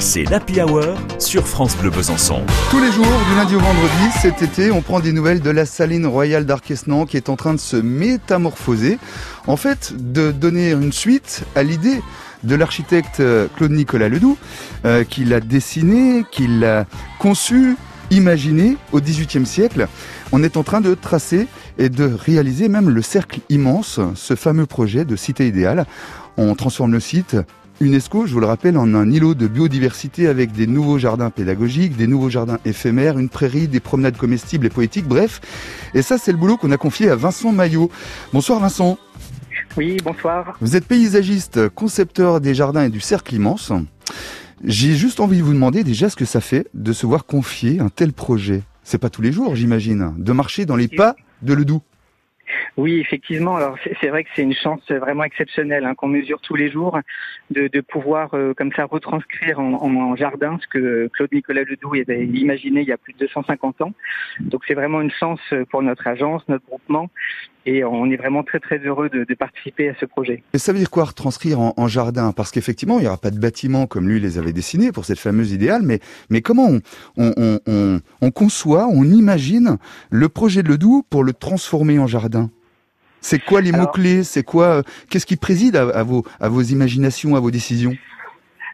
c'est l'Happy Hour sur France Bleu Besançon. Tous les jours, du lundi au vendredi, cet été, on prend des nouvelles de la saline royale d'Arquesnan qui est en train de se métamorphoser. En fait, de donner une suite à l'idée de l'architecte euh, Claude Nicolas Ledoux, euh, qui l'a dessiné, qui l'a conçu, imaginé au XVIIIe siècle. On est en train de tracer et de réaliser même le cercle immense, ce fameux projet de cité idéale. On transforme le site UNESCO, je vous le rappelle, en un îlot de biodiversité avec des nouveaux jardins pédagogiques, des nouveaux jardins éphémères, une prairie, des promenades comestibles et poétiques, bref. Et ça, c'est le boulot qu'on a confié à Vincent Maillot. Bonsoir Vincent. Oui, bonsoir. Vous êtes paysagiste, concepteur des jardins et du cercle immense. J'ai juste envie de vous demander déjà ce que ça fait de se voir confier un tel projet. C'est pas tous les jours, j'imagine, de marcher dans les pas de Ledoux. Oui, effectivement. Alors c'est vrai que c'est une chance vraiment exceptionnelle hein, qu'on mesure tous les jours de, pouvoir euh, comme ça retranscrire en, jardin ce que Claude Nicolas Ledoux avait imaginé il y a plus de 250 ans. Donc c'est vraiment une chance pour notre agence, notre groupement, et on est vraiment très très heureux de, participer à ce projet. Et ça veut dire quoi retranscrire en, jardin? Parce qu'effectivement, il n'y aura pas de bâtiment comme lui les avait dessinés pour cette fameuse idéale, mais, comment on conçoit, on imagine le projet de Ledoux pour le transformer en jardin? C'est quoi les mots-clés? C'est quoi euh, Qu'est-ce qui préside à, à, vos, à vos imaginations, à vos décisions?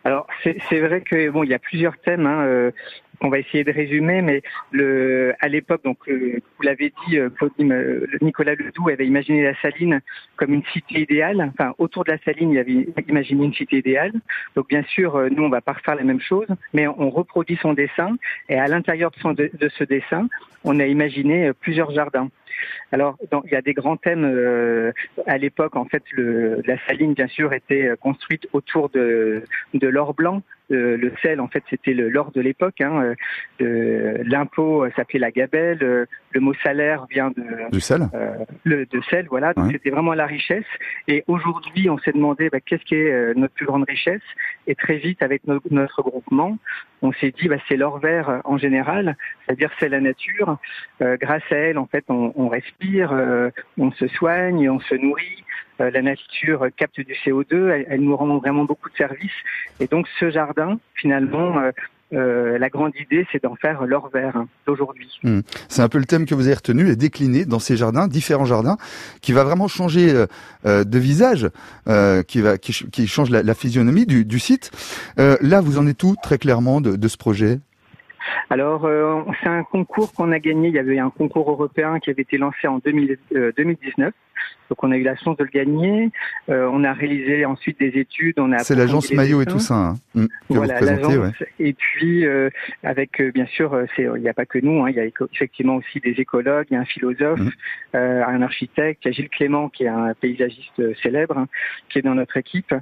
Alors c'est vrai que bon, il y a plusieurs thèmes hein, euh, qu'on va essayer de résumer, mais le, à l'époque, donc euh, vous l'avez dit, euh, euh, Nicolas Ledoux avait imaginé la Saline comme une cité idéale. Enfin, autour de la Saline, il avait imaginé une cité idéale. Donc bien sûr, euh, nous on va pas refaire la même chose, mais on reproduit son dessin et à l'intérieur de, de, ce dessin, on a imaginé plusieurs jardins. Alors, il y a des grands thèmes. Euh, à l'époque, en fait, le, la saline, bien sûr, était construite autour de, de l'or blanc. Euh, le sel, en fait, c'était l'or de l'époque. Hein. L'impôt s'appelait la gabelle. Le mot salaire vient de du sel. le, de sel, voilà. Donc, ouais. c'était vraiment la richesse. Et aujourd'hui, on s'est demandé bah, qu'est-ce qui est notre plus grande richesse? Et très vite, avec no notre groupement, on s'est dit bah, c'est l'or vert en général, c'est-à-dire c'est la nature. Euh, grâce à elle, en fait, on, on respire, euh, on se soigne, on se nourrit. Euh, la nature capte du CO2, elle, elle, nous rend vraiment beaucoup de services. Et donc ce jardin, finalement, euh, la grande idée, c'est d'en faire l'or vert d'aujourd'hui. Mmh. C'est un peu le thème que vous avez retenu et décliné dans ces jardins, différents jardins, qui va vraiment changer euh, de visage, euh, qui va qui, qui change la, la, physionomie du, du site. là, vous en êtes tout très clairement de, de ce projet? Alors, euh, c'est un concours qu'on a gagné. Il y avait un concours européen qui avait été lancé en 2000, euh, 2019. Donc, on a eu la chance de le gagner. Euh, on a réalisé ensuite des études. On a c'est l'agence Maillot et tout ça. Hein, que voilà, l'agence. Ouais. Et puis, euh, avec bien sûr, il n'y a pas que nous. Hein, il y a effectivement aussi des écologues, il y a un philosophe, mmh. un architecte. Il y a Gilles Clément qui est un paysagiste célèbre, hein, qui est dans notre équipe.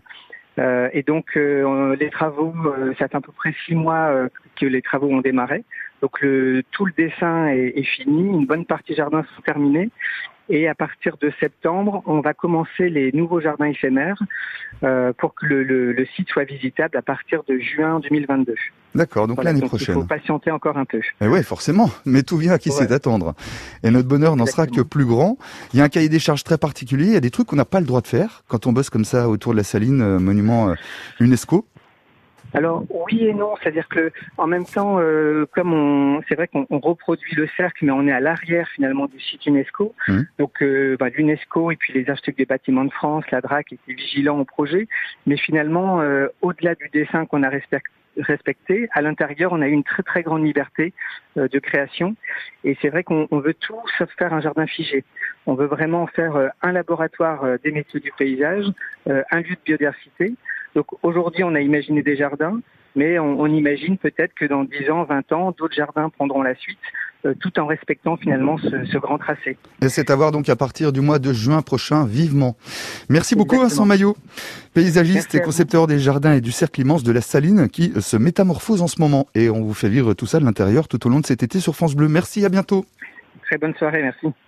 Euh, et donc euh, les travaux, euh, ça fait à peu près six mois que les travaux ont démarré. Donc le, tout le dessin est, est, fini, une bonne partie jardin sont terminés. Et à partir de septembre, on va commencer les nouveaux jardins éphémères euh, pour que le, le, le, site soit visitable à partir de juin 2022. D'accord, donc voilà, l'année prochaine. Il faut patienter encore un peu. Eh oui, forcément, mais tout vient à qui ouais. sait attendre. Et notre bonheur n'en sera que plus grand. Il y a un cahier des charges très particulier, il y a des trucs qu'on n'a pas le droit de faire quand on bosse comme ça autour de la saline, euh, monument euh, UNESCO. Alors oui et non, c'est-à-dire que en même temps, euh, comme on, c'est vrai qu'on reproduit le cercle, mais on est à l'arrière finalement du site UNESCO. Mmh. Donc euh, bah, l'UNESCO et puis les architectes des bâtiments de France, la DRAC étaient vigilants au projet, mais finalement, euh, au-delà du dessin qu'on a respecté respecté. À l'intérieur, on a eu une très très grande liberté euh, de création. Et c'est vrai qu'on veut tout sauf faire un jardin figé. On veut vraiment faire euh, un laboratoire euh, des métiers du paysage, un lieu de biodiversité. Donc aujourd'hui, on a imaginé des jardins, mais on, on imagine peut-être que dans 10 ans, 20 ans, d'autres jardins prendront la suite euh, tout en respectant finalement ce, ce grand tracé. Et c'est à voir donc à partir du mois de juin prochain, vivement. Merci beaucoup Exactement. Vincent Maillot, paysagiste Merci et concepteur des jardins et du cercle immense de la Saline qui se métamorphose en ce moment. Et on vous fait vivre tout ça de l'intérieur tout au long de cet été sur France Bleu. Merci, à bientôt. Très bonne soirée, merci.